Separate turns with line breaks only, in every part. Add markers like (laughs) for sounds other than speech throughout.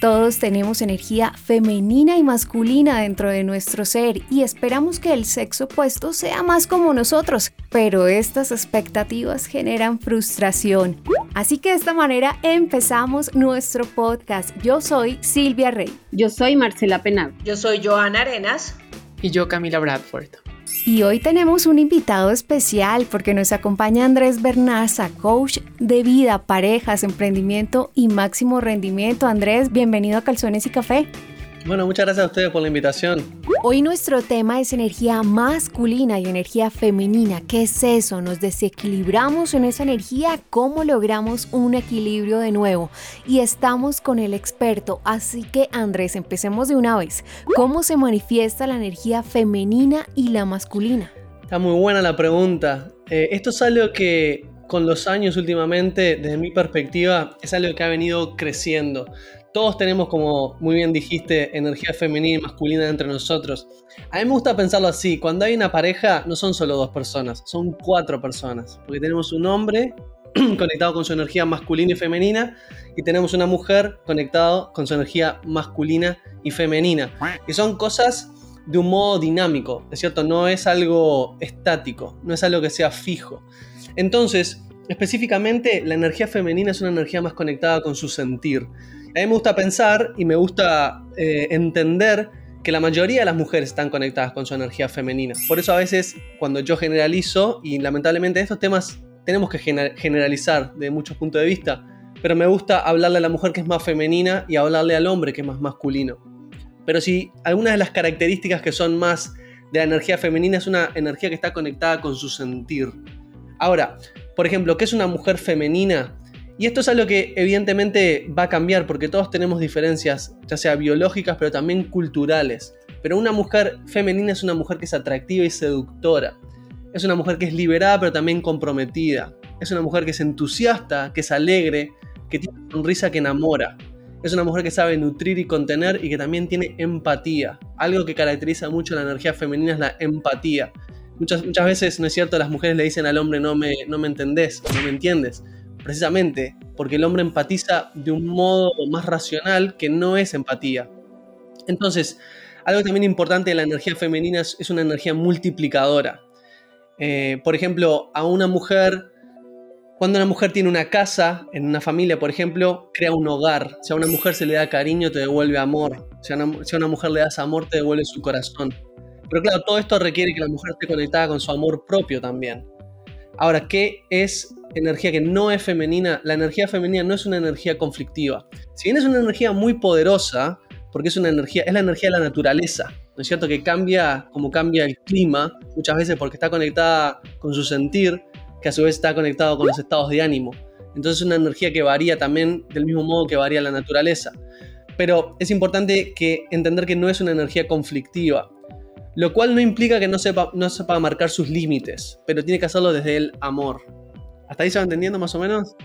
Todos tenemos energía femenina y masculina dentro de nuestro ser y esperamos que el sexo opuesto sea más como nosotros, pero estas expectativas generan frustración. Así que de esta manera empezamos nuestro podcast. Yo soy Silvia Rey.
Yo soy Marcela Penal.
Yo soy Joana Arenas.
Y yo Camila Bradford.
Y hoy tenemos un invitado especial porque nos acompaña Andrés Bernaza, coach de vida, parejas, emprendimiento y máximo rendimiento. Andrés, bienvenido a Calzones y Café.
Bueno, muchas gracias a ustedes por la invitación.
Hoy nuestro tema es energía masculina y energía femenina. ¿Qué es eso? ¿Nos desequilibramos en esa energía? ¿Cómo logramos un equilibrio de nuevo? Y estamos con el experto. Así que Andrés, empecemos de una vez. ¿Cómo se manifiesta la energía femenina y la masculina?
Está muy buena la pregunta. Eh, esto es algo que con los años últimamente, desde mi perspectiva, es algo que ha venido creciendo todos tenemos, como muy bien dijiste, energía femenina y masculina entre nosotros. A mí me gusta pensarlo así, cuando hay una pareja no son solo dos personas, son cuatro personas, porque tenemos un hombre (clears throat) conectado con su energía masculina y femenina y tenemos una mujer conectado con su energía masculina y femenina. Y son cosas de un modo dinámico, ¿es cierto? No es algo estático, no es algo que sea fijo. Entonces, específicamente, la energía femenina es una energía más conectada con su sentir. A mí me gusta pensar y me gusta eh, entender que la mayoría de las mujeres están conectadas con su energía femenina. Por eso a veces cuando yo generalizo, y lamentablemente estos temas tenemos que generalizar de muchos puntos de vista, pero me gusta hablarle a la mujer que es más femenina y hablarle al hombre que es más masculino. Pero si algunas de las características que son más de la energía femenina es una energía que está conectada con su sentir. Ahora, por ejemplo, ¿qué es una mujer femenina? Y esto es algo que evidentemente va a cambiar porque todos tenemos diferencias, ya sea biológicas, pero también culturales. Pero una mujer femenina es una mujer que es atractiva y seductora. Es una mujer que es liberada, pero también comprometida. Es una mujer que es entusiasta, que es alegre, que tiene una sonrisa que enamora. Es una mujer que sabe nutrir y contener y que también tiene empatía. Algo que caracteriza mucho la energía femenina es la empatía. Muchas, muchas veces, ¿no es cierto?, las mujeres le dicen al hombre no me, no me entendés, no me entiendes precisamente porque el hombre empatiza de un modo más racional que no es empatía. Entonces, algo también importante de la energía femenina es, una energía multiplicadora. Eh, por ejemplo, a una mujer, cuando una mujer tiene una casa, en una familia, por ejemplo, crea un hogar. Si a una mujer se le da cariño, te devuelve amor. Si a una, si a una mujer le das amor, te devuelve su corazón. Pero claro, todo esto requiere que la mujer esté conectada con su amor propio también. Ahora, ¿qué es energía que no es femenina? La energía femenina no es una energía conflictiva. Si bien es una energía muy poderosa, porque es una energía, es la energía de la naturaleza, ¿no es cierto? Que cambia como cambia el clima, muchas veces porque está conectada con su sentir, que a su vez está conectado con los estados de ánimo. Entonces es una energía que varía también del mismo modo que varía la naturaleza. Pero es importante que entender que no es una energía conflictiva. Lo cual no implica que no sepa, no sepa marcar sus límites, pero tiene que hacerlo desde el amor. ¿Hasta ahí se va entendiendo más o menos?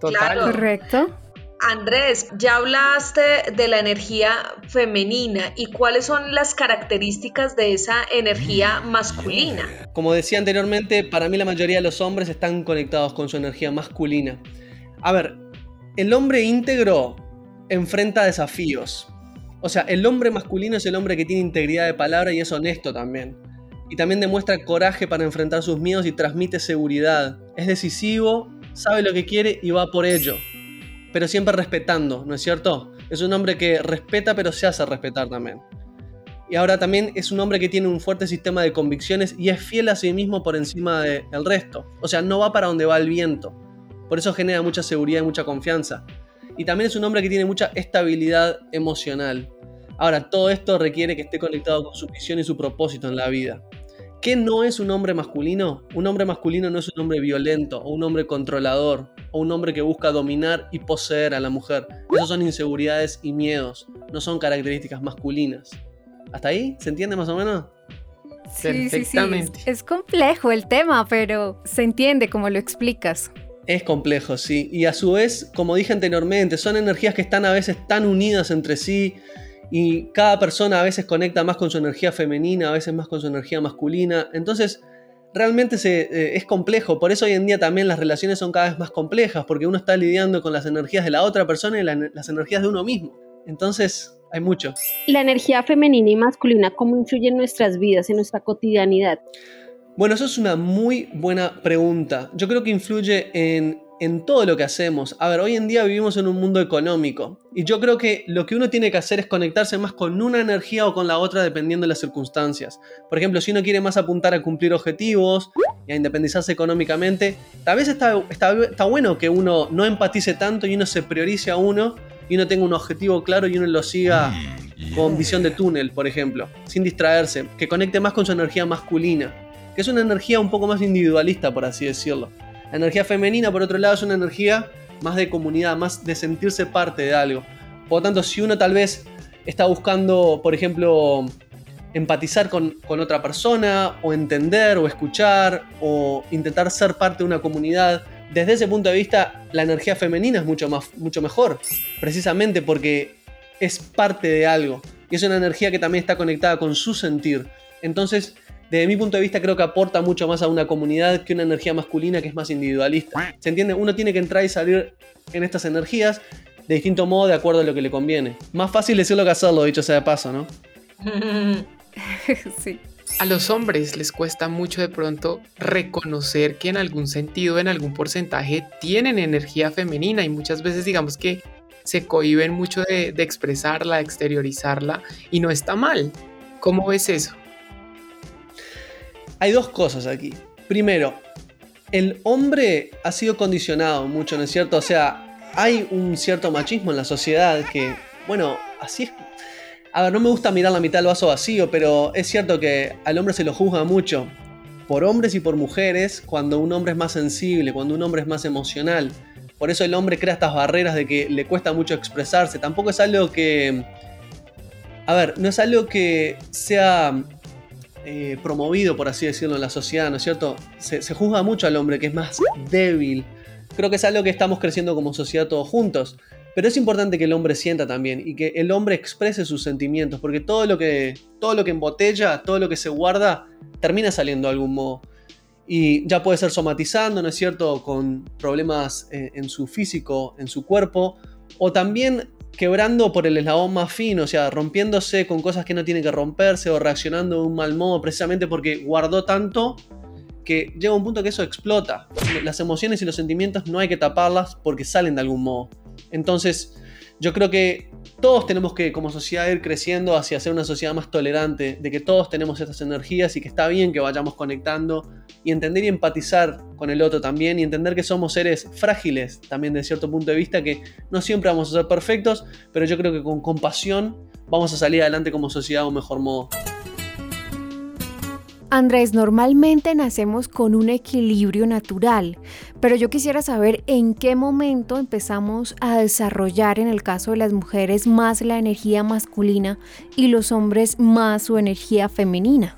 Total. Correcto.
Andrés, ya hablaste de la energía femenina y cuáles son las características de esa energía masculina.
Como decía anteriormente, para mí la mayoría de los hombres están conectados con su energía masculina. A ver, el hombre íntegro enfrenta desafíos, o sea, el hombre masculino es el hombre que tiene integridad de palabra y es honesto también. Y también demuestra coraje para enfrentar sus miedos y transmite seguridad. Es decisivo, sabe lo que quiere y va por ello. Pero siempre respetando, ¿no es cierto? Es un hombre que respeta pero se hace respetar también. Y ahora también es un hombre que tiene un fuerte sistema de convicciones y es fiel a sí mismo por encima del resto. O sea, no va para donde va el viento. Por eso genera mucha seguridad y mucha confianza y también es un hombre que tiene mucha estabilidad emocional. Ahora, todo esto requiere que esté conectado con su visión y su propósito en la vida. ¿Qué no es un hombre masculino? Un hombre masculino no es un hombre violento o un hombre controlador o un hombre que busca dominar y poseer a la mujer. Esos son inseguridades y miedos, no son características masculinas. ¿Hasta ahí? ¿Se entiende más o menos?
Sí, Perfectamente. Es complejo el tema, pero se entiende como lo explicas.
Es complejo, sí. Y a su vez, como dije anteriormente, son energías que están a veces tan unidas entre sí y cada persona a veces conecta más con su energía femenina, a veces más con su energía masculina. Entonces, realmente se, eh, es complejo. Por eso hoy en día también las relaciones son cada vez más complejas, porque uno está lidiando con las energías de la otra persona y las energías de uno mismo. Entonces, hay mucho.
La energía femenina y masculina, ¿cómo influye en nuestras vidas, en nuestra cotidianidad?
Bueno, eso es una muy buena pregunta. Yo creo que influye en, en todo lo que hacemos. A ver, hoy en día vivimos en un mundo económico y yo creo que lo que uno tiene que hacer es conectarse más con una energía o con la otra dependiendo de las circunstancias. Por ejemplo, si uno quiere más apuntar a cumplir objetivos y a independizarse económicamente, tal vez está, está, está bueno que uno no empatice tanto y uno se priorice a uno y uno tenga un objetivo claro y uno lo siga mm, con visión de túnel, por ejemplo, sin distraerse, que conecte más con su energía masculina que es una energía un poco más individualista, por así decirlo. La energía femenina, por otro lado, es una energía más de comunidad, más de sentirse parte de algo. Por lo tanto, si uno tal vez está buscando, por ejemplo, empatizar con, otra persona, o entender, o escuchar, o intentar ser parte de una comunidad, desde ese punto de vista, la energía femenina es mucho, más, mucho mejor, precisamente porque es parte de algo. Y es una energía que también está conectada con su sentir. Entonces, desde mi punto de vista creo que aporta mucho más a una comunidad que una energía masculina que es más individualista. ¿Se entiende? Uno tiene que entrar y salir en estas energías de distinto modo de acuerdo a lo que le conviene. Más fácil decirlo que hacerlo, dicho sea de paso, ¿no? (laughs)
sí. A los hombres les cuesta mucho de pronto reconocer que en algún sentido, en algún porcentaje, tienen energía femenina y muchas veces digamos que se cohiben mucho de, de expresarla, de exteriorizarla y no está mal. ¿Cómo ves eso?
Hay dos cosas aquí. Primero, el hombre ha sido condicionado mucho, ¿no es cierto? O sea, hay un cierto machismo en la sociedad que, bueno, así es. A ver, no me gusta mirar la mitad del vaso vacío, pero es cierto que al hombre se lo juzga mucho. Por hombres y por mujeres, cuando un hombre es más sensible, cuando un hombre es más emocional. Por eso el hombre crea estas barreras de que le cuesta mucho expresarse. Tampoco es algo que... A ver, no es algo que sea eh, promovido, por así decirlo, en la sociedad, ¿no es cierto? Se, juzga mucho al hombre que es más débil. Creo que es algo que estamos creciendo como sociedad todos juntos. Pero es importante que el hombre sienta también y que el hombre exprese sus sentimientos, porque todo lo que, todo lo que embotella, todo lo que se guarda, termina saliendo de algún modo. Y ya puede ser somatizando, ¿no es cierto?, con problemas eh, en su físico, en su cuerpo, o también quebrando por el eslabón más fino, o sea, rompiéndose con cosas que no tiene que romperse o reaccionando de un mal modo precisamente porque guardó tanto que llega un punto que eso explota. Las emociones y los sentimientos no hay que taparlas porque salen de algún modo. Entonces, yo creo que todos tenemos que como sociedad ir creciendo hacia ser una sociedad más tolerante, de que todos tenemos estas energías y que está bien que vayamos conectando y entender y empatizar con el otro también y entender que somos seres frágiles también de cierto punto de vista, que no siempre vamos a ser perfectos, pero yo creo que con compasión vamos a salir adelante como sociedad de un mejor modo.
Andrés, normalmente nacemos con un equilibrio natural, pero yo quisiera saber en qué momento empezamos a desarrollar en el caso de las mujeres más la energía masculina y los hombres más su energía femenina.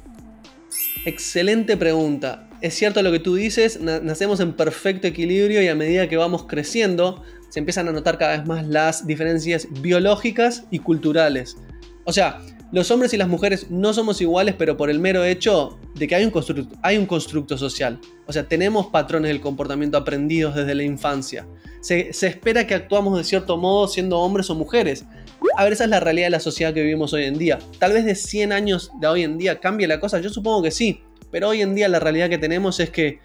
Excelente pregunta. Es cierto lo que tú dices, nacemos en perfecto equilibrio y a medida que vamos creciendo se empiezan a notar cada vez más las diferencias biológicas y culturales. O sea, los hombres y las mujeres no somos iguales, pero por el mero hecho de que hay un, constructo, hay un constructo social. O sea, tenemos patrones del comportamiento aprendidos desde la infancia. Se, se, espera que actuamos de cierto modo siendo hombres o mujeres. A ver, esa es la realidad de la sociedad que vivimos hoy en día. Tal vez de 100 años de hoy en día cambie la cosa, yo supongo que sí. Pero hoy en día la realidad que tenemos es que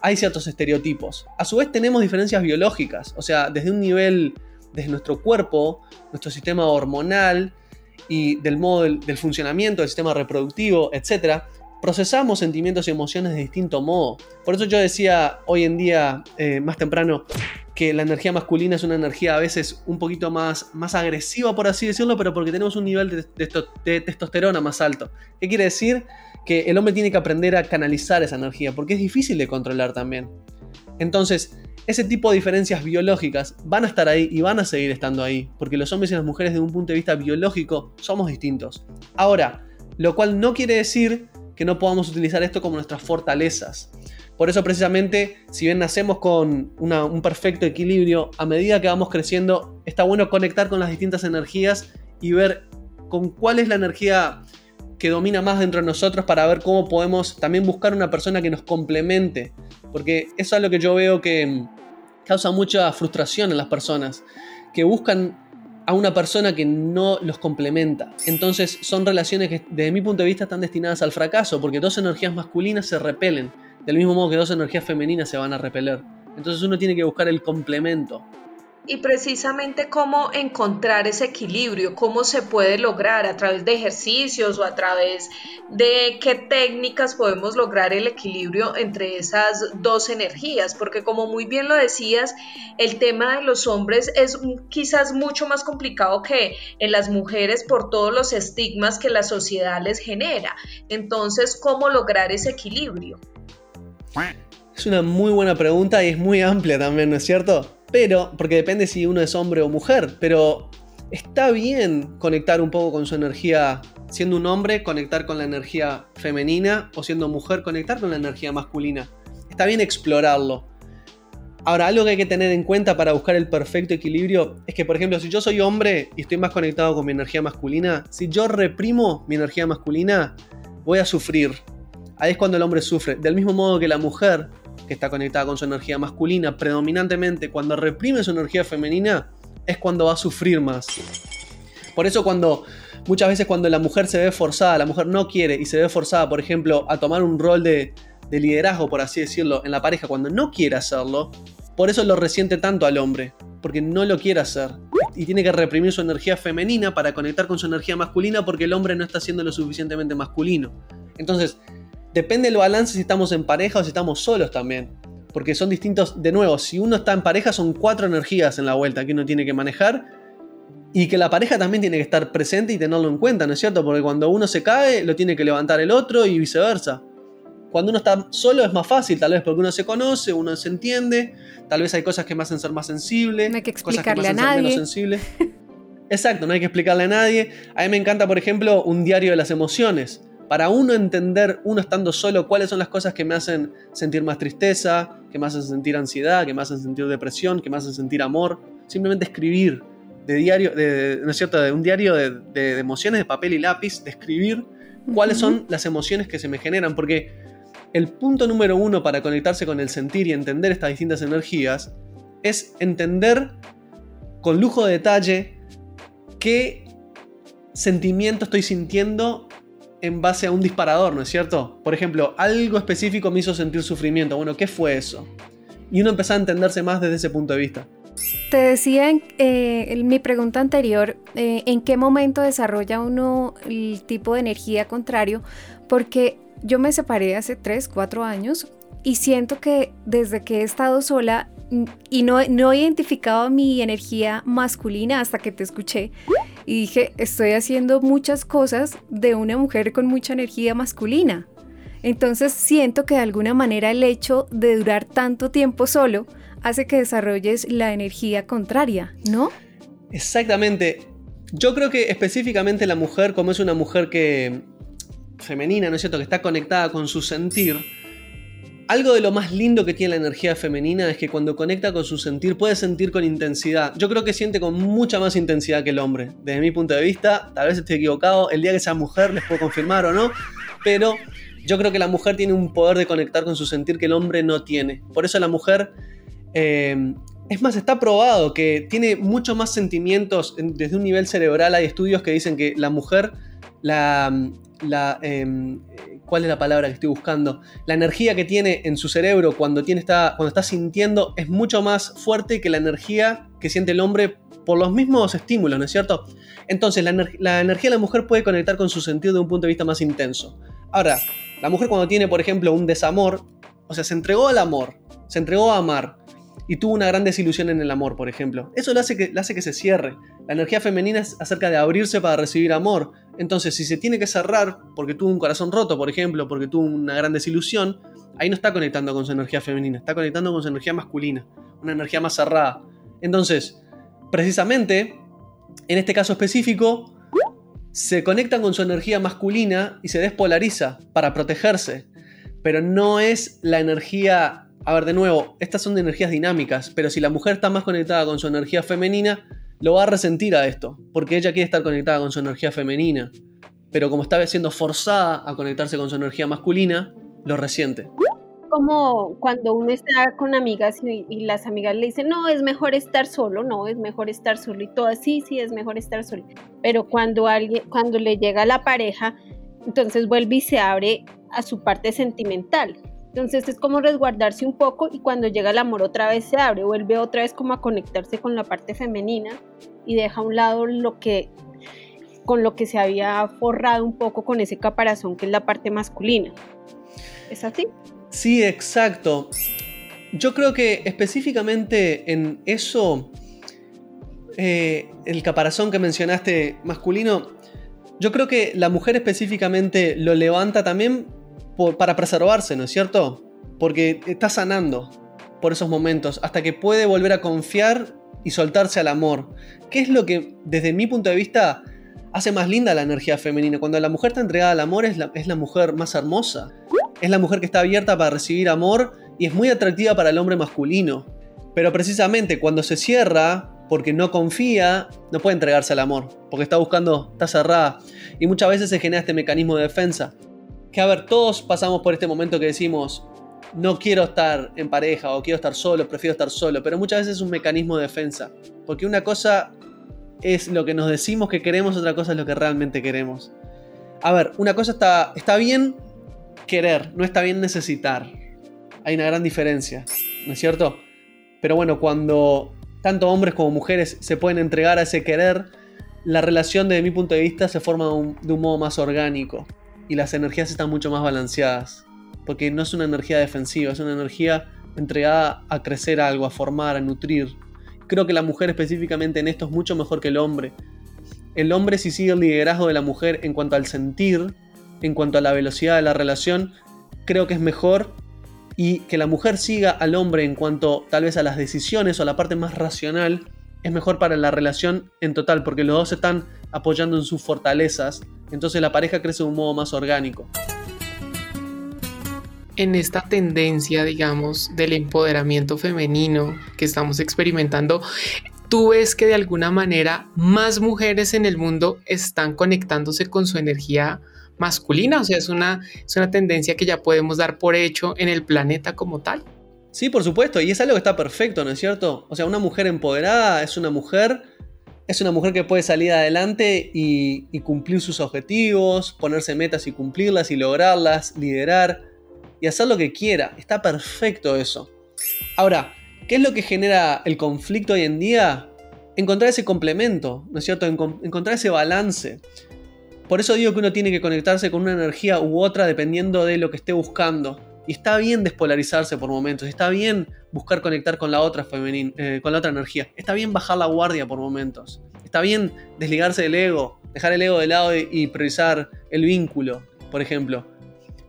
hay ciertos estereotipos. A su vez tenemos diferencias biológicas. O sea, desde un nivel, desde nuestro cuerpo, nuestro sistema hormonal, y del modo del, funcionamiento del sistema reproductivo, etc., procesamos sentimientos y emociones de distinto modo. Por eso yo decía hoy en día, eh, más temprano, que la energía masculina es una energía a veces un poquito más, más agresiva, por así decirlo, pero porque tenemos un nivel de, de testosterona más alto. ¿Qué quiere decir? Que el hombre tiene que aprender a canalizar esa energía, porque es difícil de controlar también. Entonces, ese tipo de diferencias biológicas van a estar ahí y van a seguir estando ahí, porque los hombres y las mujeres desde un punto de vista biológico somos distintos. Ahora, lo cual no quiere decir que no podamos utilizar esto como nuestras fortalezas. Por eso precisamente, si bien nacemos con un perfecto equilibrio, a medida que vamos creciendo, está bueno conectar con las distintas energías y ver con cuál es la energía que domina más dentro de nosotros para ver cómo podemos también buscar una persona que nos complemente. Porque eso es lo que yo veo que causa mucha frustración en las personas, que buscan a una persona que no los complementa. Entonces son relaciones que desde mi punto de vista están destinadas al fracaso, porque dos energías masculinas se repelen, del mismo modo que dos energías femeninas se van a repeler. Entonces uno tiene que buscar el complemento
y precisamente cómo encontrar ese equilibrio, cómo se puede lograr a través de ejercicios o a través de qué técnicas podemos lograr el equilibrio entre esas dos energías, porque como muy bien lo decías, el tema de los hombres es quizás mucho más complicado que en las mujeres por todos los estigmas que la sociedad les genera. Entonces, ¿cómo lograr ese equilibrio?
Es una muy buena pregunta y es muy amplia también, ¿no es cierto? Pero, porque depende si uno es hombre o mujer, pero está bien conectar un poco con su energía, siendo un hombre, conectar con la energía femenina, o siendo mujer, conectar con la energía masculina. Está bien explorarlo. Ahora, algo que hay que tener en cuenta para buscar el perfecto equilibrio es que, por ejemplo, si yo soy hombre y estoy más conectado con mi energía masculina, si yo reprimo mi energía masculina, voy a sufrir. Ahí es cuando el hombre sufre. Del mismo modo que la mujer que está conectada con su energía masculina, predominantemente cuando reprime su energía femenina, es cuando va a sufrir más. Por eso cuando muchas veces cuando la mujer se ve forzada, la mujer no quiere y se ve forzada, por ejemplo, a tomar un rol de, de liderazgo, por así decirlo, en la pareja, cuando no quiere hacerlo, por eso lo resiente tanto al hombre, porque no lo quiere hacer. Y tiene que reprimir su energía femenina para conectar con su energía masculina porque el hombre no está siendo lo suficientemente masculino. Entonces, Depende del balance si estamos en pareja o si estamos solos también. Porque son distintos, de nuevo, si uno está en pareja son cuatro energías en la vuelta que uno tiene que manejar. Y que la pareja también tiene que estar presente y tenerlo en cuenta, ¿no es cierto? Porque cuando uno se cae, lo tiene que levantar el otro y viceversa. Cuando uno está solo es más fácil, tal vez porque uno se conoce, uno se entiende, tal vez hay cosas que me hacen ser más sensible,
no hay que
explicarle
cosas que me hacen a nadie.
menos sensible. Exacto, no hay que explicarle a nadie. A mí me encanta, por ejemplo, un diario de las emociones para uno entender, uno estando solo, cuáles son las cosas que me hacen sentir más tristeza, que me hacen sentir ansiedad, que me hacen sentir depresión, que me hacen sentir amor. Simplemente escribir de diario, de, ¿no es cierto? De un diario de, emociones de papel y lápiz, de escribir cuáles son las emociones que se me generan, porque el punto número uno para conectarse con el sentir y entender estas distintas energías es entender con lujo de detalle qué sentimiento estoy sintiendo en base a un disparador, ¿no es cierto? Por ejemplo, algo específico me hizo sentir sufrimiento. Bueno, ¿qué fue eso? Y uno empezó a entenderse más desde ese punto de vista.
Te decía en, eh, mi pregunta anterior, eh, ¿en qué momento desarrolla uno el tipo de energía contrario? Porque yo me separé hace 3, 4 años y siento que desde que he estado sola y no, no he identificado mi energía masculina hasta que te escuché y dije, estoy haciendo muchas cosas de una mujer con mucha energía masculina. Entonces siento que de alguna manera el hecho de durar tanto tiempo solo hace que desarrolles la energía contraria, ¿no?
Exactamente. Yo creo que específicamente la mujer, como es una mujer que femenina, ¿no es cierto?, que está conectada con su sentir, algo de lo más lindo que tiene la energía femenina es que cuando conecta con su sentir puede sentir con intensidad. Yo creo que siente con mucha más intensidad que el hombre. Desde mi punto de vista, tal vez estoy equivocado, el día que sea mujer les puedo confirmar o no, pero yo creo que la mujer tiene un poder de conectar con su sentir que el hombre no tiene. Por eso la mujer, eh, es más, está probado que tiene mucho más sentimientos desde un nivel cerebral. Hay estudios que dicen que la mujer, la, la em, ¿Cuál es la palabra que estoy buscando? La energía que tiene en su cerebro cuando, tiene, está, cuando está sintiendo es mucho más fuerte que la energía que siente el hombre por los mismos estímulos, ¿no es cierto? Entonces, la, la energía de la mujer puede conectar con su sentido de un punto de vista más intenso. Ahora, la mujer cuando tiene, por ejemplo, un desamor, o sea, se entregó al amor, se entregó a amar, y tuvo una gran desilusión en el amor, por ejemplo. Eso le hace, que, hace que se cierre. La energía femenina es acerca de abrirse para recibir amor. Entonces, si se tiene que cerrar porque tuvo un corazón roto, por ejemplo, porque tuvo una gran desilusión, ahí no está conectando con su energía femenina, está conectando con su energía masculina, una energía más cerrada. Entonces, precisamente, en este caso específico, se conectan con su energía masculina y se despolariza para protegerse. Pero no es la energía a ver, de nuevo, estas son de energías dinámicas, pero si la mujer está más conectada con su energía femenina, lo va a resentir a esto, porque ella quiere estar conectada con su energía femenina, pero como está siendo forzada a conectarse con su energía masculina, lo resiente.
como cuando uno está con amigas y, las amigas le dicen, no, es mejor estar solo, no, es mejor estar solo y todo, sí, sí, es mejor estar solo. Pero cuando alguien, cuando le llega la pareja, entonces vuelve y se abre a su parte sentimental. Entonces es como resguardarse un poco y cuando llega el amor otra vez se abre, vuelve otra vez como a conectarse con la parte femenina y deja a un lado lo que con lo que se había forrado un poco con ese caparazón que es la parte masculina. ¿Es así?
Sí, exacto. Yo creo que específicamente en eso, eh, el caparazón que mencionaste masculino, yo creo que la mujer específicamente lo levanta también para preservarse, ¿no es cierto? Porque está sanando por esos momentos hasta que puede volver a confiar y soltarse al amor. ¿Qué es lo que desde mi punto de vista hace más linda la energía femenina? Cuando la mujer está entregada al amor es la, es la mujer más hermosa. Es la mujer que está abierta para recibir amor y es muy atractiva para el hombre masculino. Pero precisamente cuando se cierra, porque no confía, no puede entregarse al amor, porque está buscando, está cerrada. Y muchas veces se genera este mecanismo de defensa. Que a ver, todos pasamos por este momento que decimos, no quiero estar en pareja o quiero estar solo, prefiero estar solo, pero muchas veces es un mecanismo de defensa. Porque una cosa es lo que nos decimos que queremos, otra cosa es lo que realmente queremos. A ver, una cosa está, está bien querer, no está bien necesitar. Hay una gran diferencia, ¿no es cierto? Pero bueno, cuando tanto hombres como mujeres se pueden entregar a ese querer, la relación desde mi punto de vista se forma de un, modo más orgánico y las energías están mucho más balanceadas. Porque no es una energía defensiva, es una energía entregada a crecer algo, a formar, a nutrir. Creo que la mujer específicamente en esto es mucho mejor que el hombre. El hombre si sigue el liderazgo de la mujer en cuanto al sentir, en cuanto a la velocidad de la relación, creo que es mejor y que la mujer siga al hombre en cuanto tal vez a las decisiones o a la parte más racional es mejor para la relación en total porque los dos están apoyando en sus fortalezas, entonces la pareja crece de un modo más orgánico.
En esta tendencia, digamos, del empoderamiento femenino que estamos experimentando, tú ves que de alguna manera más mujeres en el mundo están conectándose con su energía masculina, o sea, es una, es una tendencia que ya podemos dar por hecho en el planeta como tal.
Sí, por supuesto, y es algo que está perfecto, ¿no es cierto? O sea, una mujer empoderada es una mujer, es una mujer que puede salir adelante y, cumplir sus objetivos, ponerse metas y cumplirlas y lograrlas, liderar y hacer lo que quiera. Está perfecto eso. Ahora, ¿qué es lo que genera el conflicto hoy en día? Encontrar ese complemento, ¿no es cierto? Encontrar ese balance. Por eso digo que uno tiene que conectarse con una energía u otra dependiendo de lo que esté buscando. Y está bien despolarizarse por momentos, está bien buscar conectar con la otra femenina, eh, con la otra energía. Está bien bajar la guardia por momentos. Está bien desligarse del ego, dejar el ego de lado y, priorizar el vínculo, por ejemplo.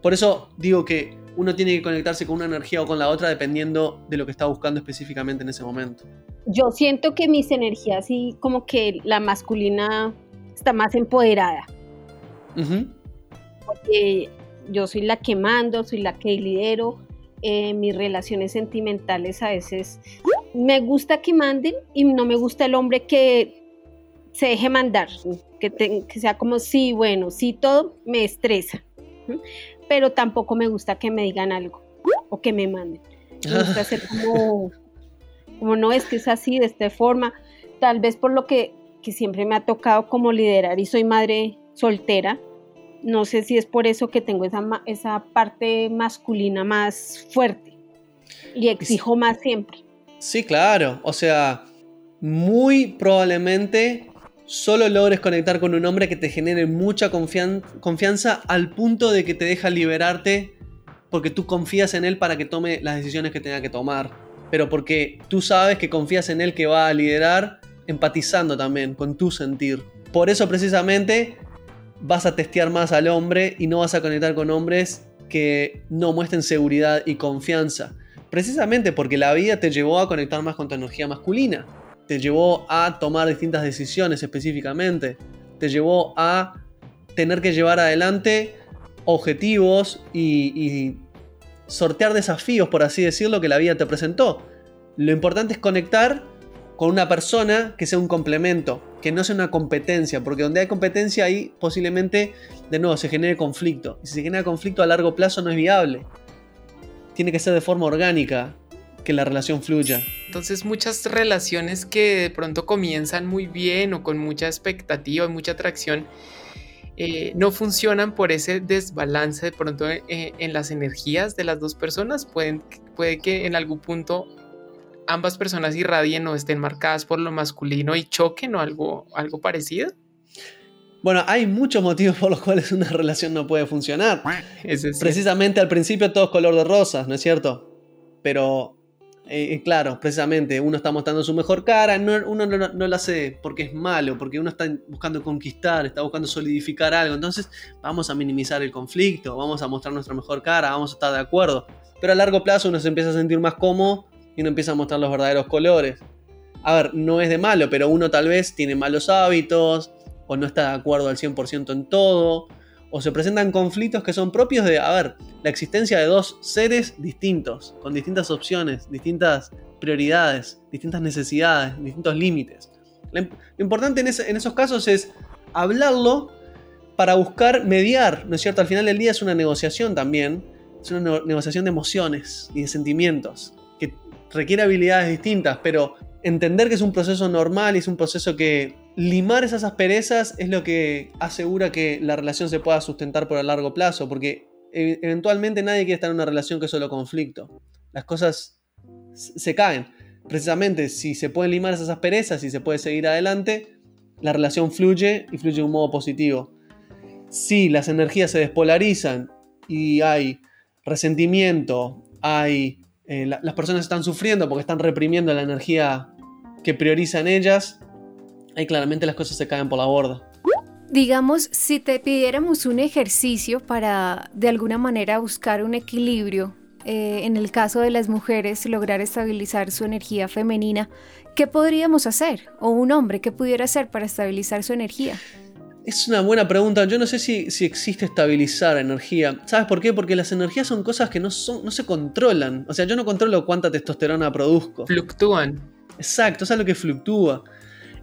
Por eso digo que uno tiene que conectarse con una energía o con la otra dependiendo de lo que está buscando específicamente en ese momento.
Yo siento que mis energías y como que la masculina está más empoderada. Porque yo soy la que mando, soy la que lidero. Eh, mis relaciones sentimentales a veces me gusta que manden y no me gusta el hombre que se deje mandar, que, que sea como sí, bueno, sí, todo me estresa. Pero tampoco me gusta que me digan algo o que me manden. Me gusta ser (laughs) como, como no es que es así, de esta forma. Tal vez por lo que, que siempre me ha tocado como liderar y soy madre soltera, no sé si es por eso que tengo esa, esa parte masculina más fuerte y exijo más siempre.
Sí, claro. O sea, muy probablemente solo logres conectar con un hombre que te genere mucha confianza al punto de que te deja liberarte porque tú confías en él para que tome las decisiones que tenga que tomar. Pero porque tú sabes que confías en él que va a liderar empatizando también con tu sentir. Por eso precisamente vas a testear más al hombre y no vas a conectar con hombres que no muestren seguridad y confianza. Precisamente porque la vida te llevó a conectar más con tu energía masculina. Te llevó a tomar distintas decisiones específicamente. Te llevó a tener que llevar adelante objetivos y, sortear desafíos, por así decirlo, que la vida te presentó. Lo importante es conectar con una persona que sea un complemento, que no sea una competencia, porque donde hay competencia ahí posiblemente de nuevo se genere conflicto. Y si se genera conflicto a largo plazo no es viable. tiene que ser de forma orgánica que la relación fluya.
Entonces muchas relaciones que de pronto comienzan muy bien o con mucha expectativa y mucha atracción, eh, no funcionan por ese desbalance de pronto eh, en las energías de las dos personas. Pueden, puede que en algún punto ambas personas irradien o estén marcadas por lo masculino y choquen o algo, algo parecido.
Bueno, hay muchos motivos por los cuales una relación no puede funcionar. (laughs) Precisamente al principio todo es color de rosas, ¿no es cierto? Pero eh, eh, claro, precisamente, uno está mostrando su mejor cara, uno no, lo hace porque es malo, porque uno está buscando conquistar, está buscando solidificar algo, entonces vamos a minimizar el conflicto, vamos a mostrar nuestra mejor cara, vamos a estar de acuerdo. Pero a largo plazo uno se empieza a sentir más cómodo y uno empieza a mostrar los verdaderos colores. A ver, no es de malo, pero uno tal vez tiene malos hábitos o no está de acuerdo al 100% en todo, o se presentan conflictos que son propios de, a ver, la existencia de dos seres distintos, con distintas opciones, distintas prioridades, distintas necesidades, distintos límites. Lo importante en, esos casos es hablarlo para buscar mediar, ¿no es cierto? Al final del día es una negociación también, es una negociación de emociones y de sentimientos, requiere habilidades distintas, pero entender que es un proceso normal y es un proceso que limar esas asperezas es lo que asegura que la relación se pueda sustentar por a largo plazo, porque e, eventualmente nadie quiere estar en una relación que es solo conflicto. Las cosas se caen. Precisamente si se pueden limar esas asperezas y se puede seguir adelante, la relación fluye y fluye de un modo positivo. Si las energías se despolarizan y hay resentimiento, hay eh, las personas están sufriendo porque están reprimiendo la energía que priorizan ellas, ahí claramente las cosas se caen por la borda.
Digamos, si te pidiéramos un ejercicio para de alguna manera buscar un equilibrio, eh, en el caso de las mujeres, lograr estabilizar su energía femenina, ¿qué podríamos hacer? ¿O un hombre qué pudiera hacer para estabilizar su energía?
Es una buena pregunta. Yo no sé si, si, existe estabilizar energía. ¿Sabes por qué? Porque las energías son cosas que no, son, no se controlan. O sea, yo no controlo cuánta testosterona produzco.
Fluctúan.
Exacto, es algo que fluctúa.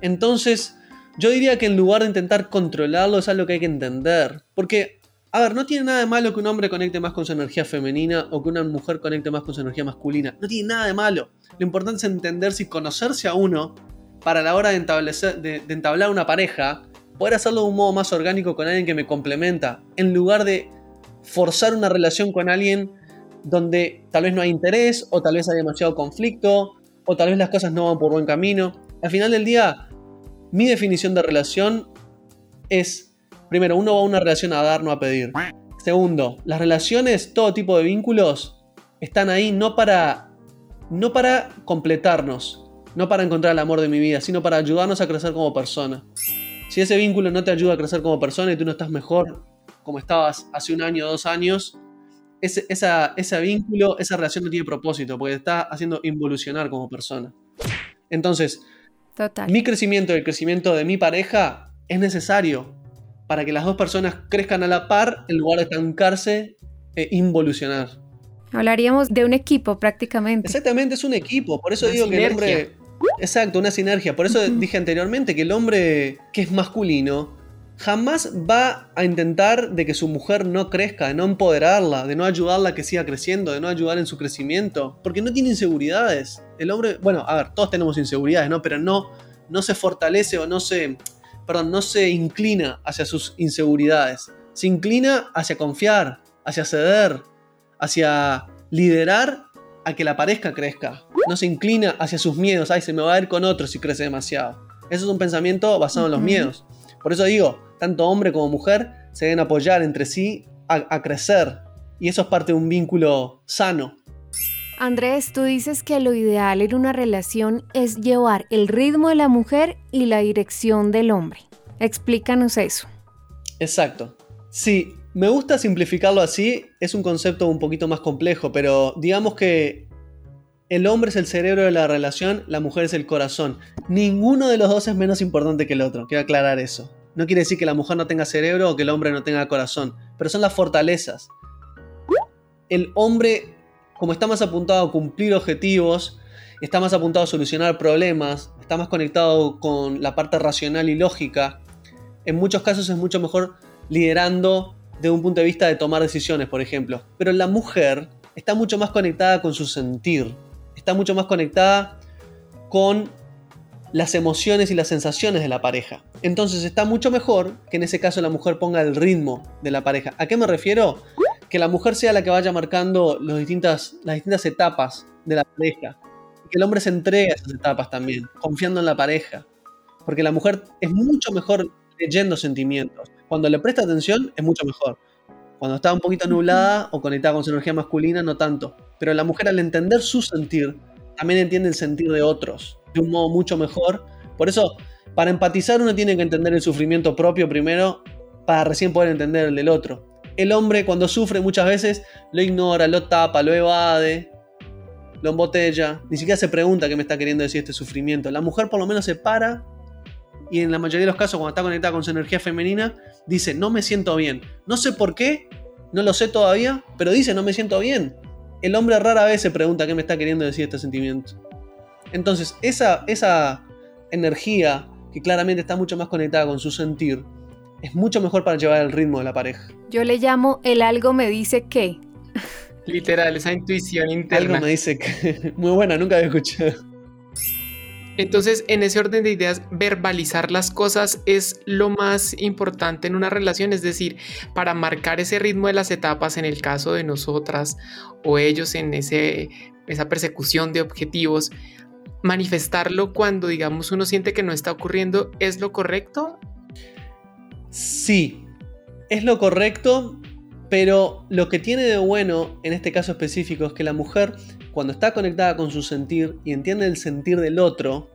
Entonces, yo diría que en lugar de intentar controlarlo, es algo que hay que entender. Porque, a ver, no tiene nada de malo que un hombre conecte más con su energía femenina o que una mujer conecte más con su energía masculina. No tiene nada de malo. Lo importante es entenderse y conocerse a uno para la hora de, de, de entablar una pareja, poder hacerlo de un modo más orgánico con alguien que me complementa, en lugar de forzar una relación con alguien donde tal vez no hay interés o tal vez hay demasiado conflicto o tal vez las cosas no van por buen camino. Al final del día, mi definición de relación es, primero, uno va a una relación a dar, no a pedir. Segundo, las relaciones, todo tipo de vínculos, están ahí no para, no para completarnos, no para encontrar el amor de mi vida, sino para ayudarnos a crecer como persona. Si ese vínculo no te ayuda a crecer como persona y tú no estás mejor como estabas hace un año o dos años, ese, ese vínculo, esa relación no tiene propósito, porque te está haciendo involucionar como persona. Entonces, mi crecimiento y el crecimiento de mi pareja es necesario para que las dos personas crezcan a la par en lugar de estancarse e involucionar.
Hablaríamos de un equipo prácticamente.
Exactamente, es un equipo. Por eso digo que el hombre. Exacto, una sinergia. Por eso dije anteriormente que el hombre que es masculino jamás va a intentar de que su mujer no crezca, de no empoderarla, de no ayudarla a que siga creciendo, de no ayudar en su crecimiento, porque no tiene inseguridades. El hombre, bueno, a ver, todos tenemos inseguridades, ¿no? Pero no, no se fortalece o no se, perdón, no se inclina hacia sus inseguridades. Se inclina hacia confiar, hacia ceder, hacia liderar a que la pareja crezca. No se inclina hacia sus miedos, ay, se me va a ir con otro si crece demasiado. Eso es un pensamiento basado en los miedos. Por eso digo, tanto hombre como mujer se deben apoyar entre sí a, crecer. Y eso es parte de un vínculo sano.
Andrés, tú dices que lo ideal en una relación es llevar el ritmo de la mujer y la dirección del hombre. Explícanos eso.
Exacto. Sí, me gusta simplificarlo así, es un concepto un poquito más complejo, pero digamos que el hombre es el cerebro de la relación, la mujer es el corazón. Ninguno de los dos es menos importante que el otro, quiero aclarar eso. No quiere decir que la mujer no tenga cerebro o que el hombre no tenga corazón, pero son las fortalezas. El hombre, como está más apuntado a cumplir objetivos, está más apuntado a solucionar problemas, está más conectado con la parte racional y lógica, en muchos casos es mucho mejor liderando de un punto de vista de tomar decisiones, por ejemplo. Pero la mujer está mucho más conectada con su sentir, está mucho más conectada con las emociones y las sensaciones de la pareja. Entonces está mucho mejor que en ese caso la mujer ponga el ritmo de la pareja. ¿A qué me refiero? Que la mujer sea la que vaya marcando las distintas etapas de la pareja. Que el hombre se entregue a esas etapas también, confiando en la pareja. Porque la mujer es mucho mejor leyendo sentimientos. Cuando le presta atención es mucho mejor. Cuando está un poquito nublada o conectada con su energía masculina, no tanto. Pero la mujer al entender su sentir, también entiende el sentir de otros de un modo mucho mejor. Por eso, para empatizar uno tiene que entender el sufrimiento propio primero para recién poder entender el del otro. El hombre cuando sufre muchas veces lo ignora, lo tapa, lo evade, lo embotella, ni siquiera se pregunta qué me está queriendo decir este sufrimiento. La mujer por lo menos se para y en la mayoría de los casos cuando está conectada con su energía femenina dice no me siento bien. No sé por qué, no lo sé todavía, pero dice no me siento bien. El hombre rara vez se pregunta qué me está queriendo decir este sentimiento. Entonces, esa, esa energía que claramente está mucho más conectada con su sentir, es mucho mejor para llevar el ritmo de la pareja.
Yo le llamo el algo me dice que.
Literal, esa intuición interna.
Algo me dice que. (laughs) Muy buena, nunca había escuchado.
Entonces, en ese orden de ideas, verbalizar las cosas es lo más importante en una relación, es decir, para marcar ese ritmo de las etapas en el caso de nosotras o ellos en ese, esa persecución de objetivos, manifestarlo cuando, digamos, uno siente que no está ocurriendo, ¿es lo correcto?
Sí, es lo correcto, pero lo que tiene de bueno en este caso específico es que la mujer, cuando está conectada con su sentir y entiende el sentir del otro,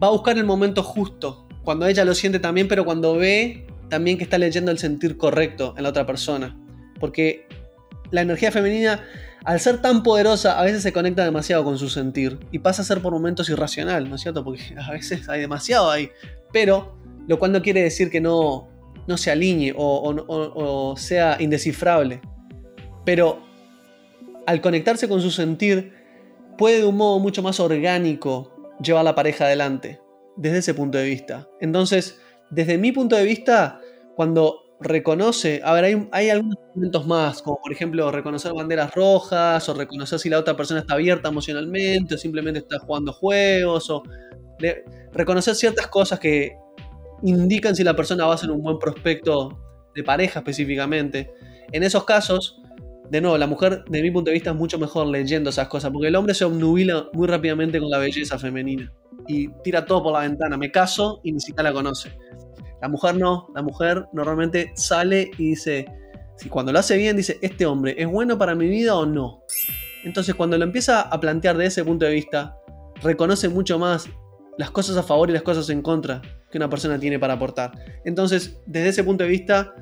va a buscar el momento justo, cuando ella lo siente también, pero cuando ve también que está leyendo el sentir correcto en la otra persona. Porque la energía femenina al ser tan poderosa, a veces se conecta demasiado con su sentir y pasa a ser por momentos irracional, ¿no es cierto? Porque (laughs) a veces hay demasiado ahí. Pero, lo cual no quiere decir que no, no se alinee o, sea indescifrable. Pero, al conectarse con su sentir, puede de un modo mucho más orgánico llevar a la pareja adelante, desde ese punto de vista. Entonces, desde mi punto de vista, cuando reconoce, a ver, hay, algunos elementos más, como por ejemplo reconocer banderas rojas, o reconocer si la otra persona está abierta emocionalmente, o simplemente está jugando juegos, o reconocer ciertas cosas que indican si la persona va a ser un buen prospecto de pareja específicamente. En esos casos, de nuevo, la mujer, de mi punto de vista, es mucho mejor leyendo esas cosas, porque el hombre se obnubila muy rápidamente con la belleza femenina y tira todo por la ventana. Me caso y ni siquiera la conoce. La mujer no, la mujer normalmente sale y dice, si cuando lo hace bien, dice, este hombre es bueno para mi vida o no. Entonces cuando lo empieza a plantear de ese punto de vista, reconoce mucho más las cosas a favor y las cosas en contra que una persona tiene para aportar. Entonces, desde ese punto de vista,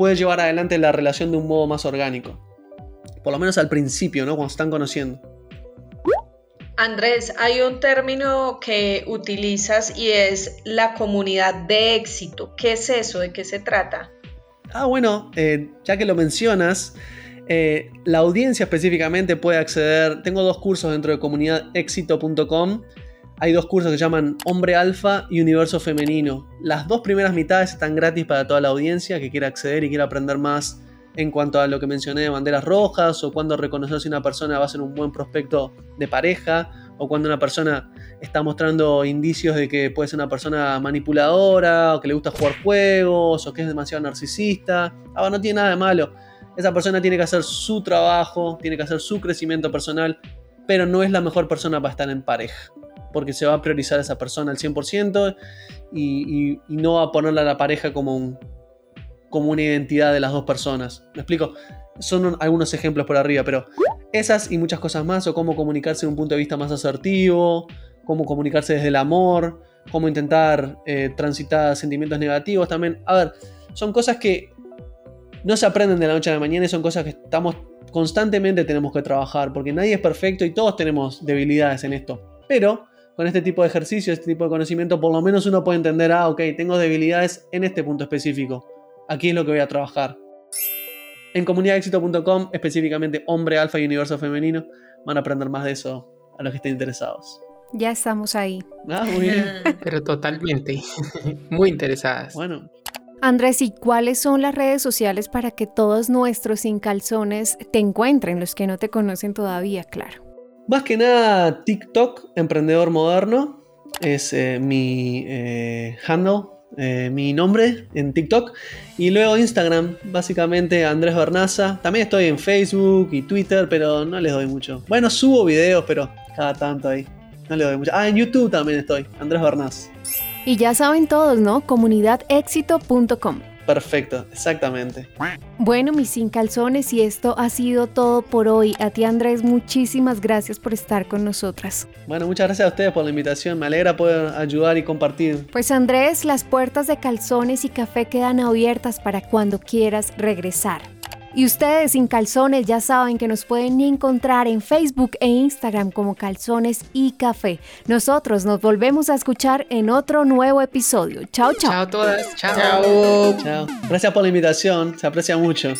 puede llevar adelante la relación de un modo más orgánico. Por lo menos al principio, ¿no? Cuando se están conociendo.
Andrés, hay un término que utilizas y es la comunidad de éxito. ¿Qué es eso? ¿De qué se trata?
Ah, bueno, eh, ya que lo mencionas, eh, la audiencia específicamente puede acceder. Tengo dos cursos dentro de comunidadexito.com. Hay dos cursos que se llaman Hombre Alfa y Universo Femenino. Las dos primeras mitades están gratis para toda la audiencia que quiera acceder y quiera aprender más en cuanto a lo que mencioné de banderas rojas o cuando reconocer si una persona va a ser un buen prospecto de pareja o cuando una persona está mostrando indicios de que puede ser una persona manipuladora o que le gusta jugar juegos o que es demasiado narcisista. Ah, no tiene nada de malo. Esa persona tiene que hacer su trabajo, tiene que hacer su crecimiento personal, pero no es la mejor persona para estar en pareja. Porque se va a priorizar a esa persona al 100% y, y no va a ponerla a la pareja como un, como una identidad de las dos personas. ¿Me explico? Son algunos ejemplos por arriba, pero esas y muchas cosas más, o cómo comunicarse de un punto de vista más asertivo, cómo comunicarse desde el amor, cómo intentar eh, transitar sentimientos negativos también. A ver, son cosas que no se aprenden de la noche a la mañana y son cosas que estamos constantemente tenemos que trabajar, porque nadie es perfecto y todos tenemos debilidades en esto. Pero con este tipo de ejercicio, este tipo de conocimiento, por lo menos uno puede entender, ah, ok, tengo debilidades en este punto específico aquí es lo que voy a trabajar. En comunidadexito.com, específicamente hombre, alfa y universo femenino, van a aprender más de eso a los que estén interesados.
Ya estamos ahí.
Ah, muy bien. (laughs)
Pero totalmente. (laughs) Muy interesadas.
Bueno.
Andrés, ¿y cuáles son las redes sociales para que todos nuestros sin calzones te encuentren, los que no te conocen todavía, claro?
Más que nada, TikTok, Emprendedor Moderno, es eh, mi eh, handle, eh, mi nombre en TikTok. Y luego Instagram, básicamente Andrés Bernaza. También estoy en Facebook y Twitter, pero no les doy mucho. Bueno, subo videos, pero cada tanto ahí. No le doy mucho. Ah, en YouTube también estoy, Andrés Bernaza.
Y ya saben todos, ¿no? Comunidadexito.com.
Perfecto, exactamente.
Bueno, mis sin calzones, y esto ha sido todo por hoy. A ti, Andrés, muchísimas gracias por estar con nosotras.
Bueno, muchas gracias a ustedes por la invitación. Me alegra poder ayudar y compartir.
Pues, Andrés, las puertas de calzones y café quedan abiertas para cuando quieras regresar. Y ustedes sin calzones ya saben que nos pueden encontrar en Facebook e Instagram como Calzones y Café. Nosotros nos volvemos a escuchar en otro nuevo episodio. Chao, chao.
Chao todas. Chao.
Chao. Chao. Gracias por la invitación. Se aprecia mucho.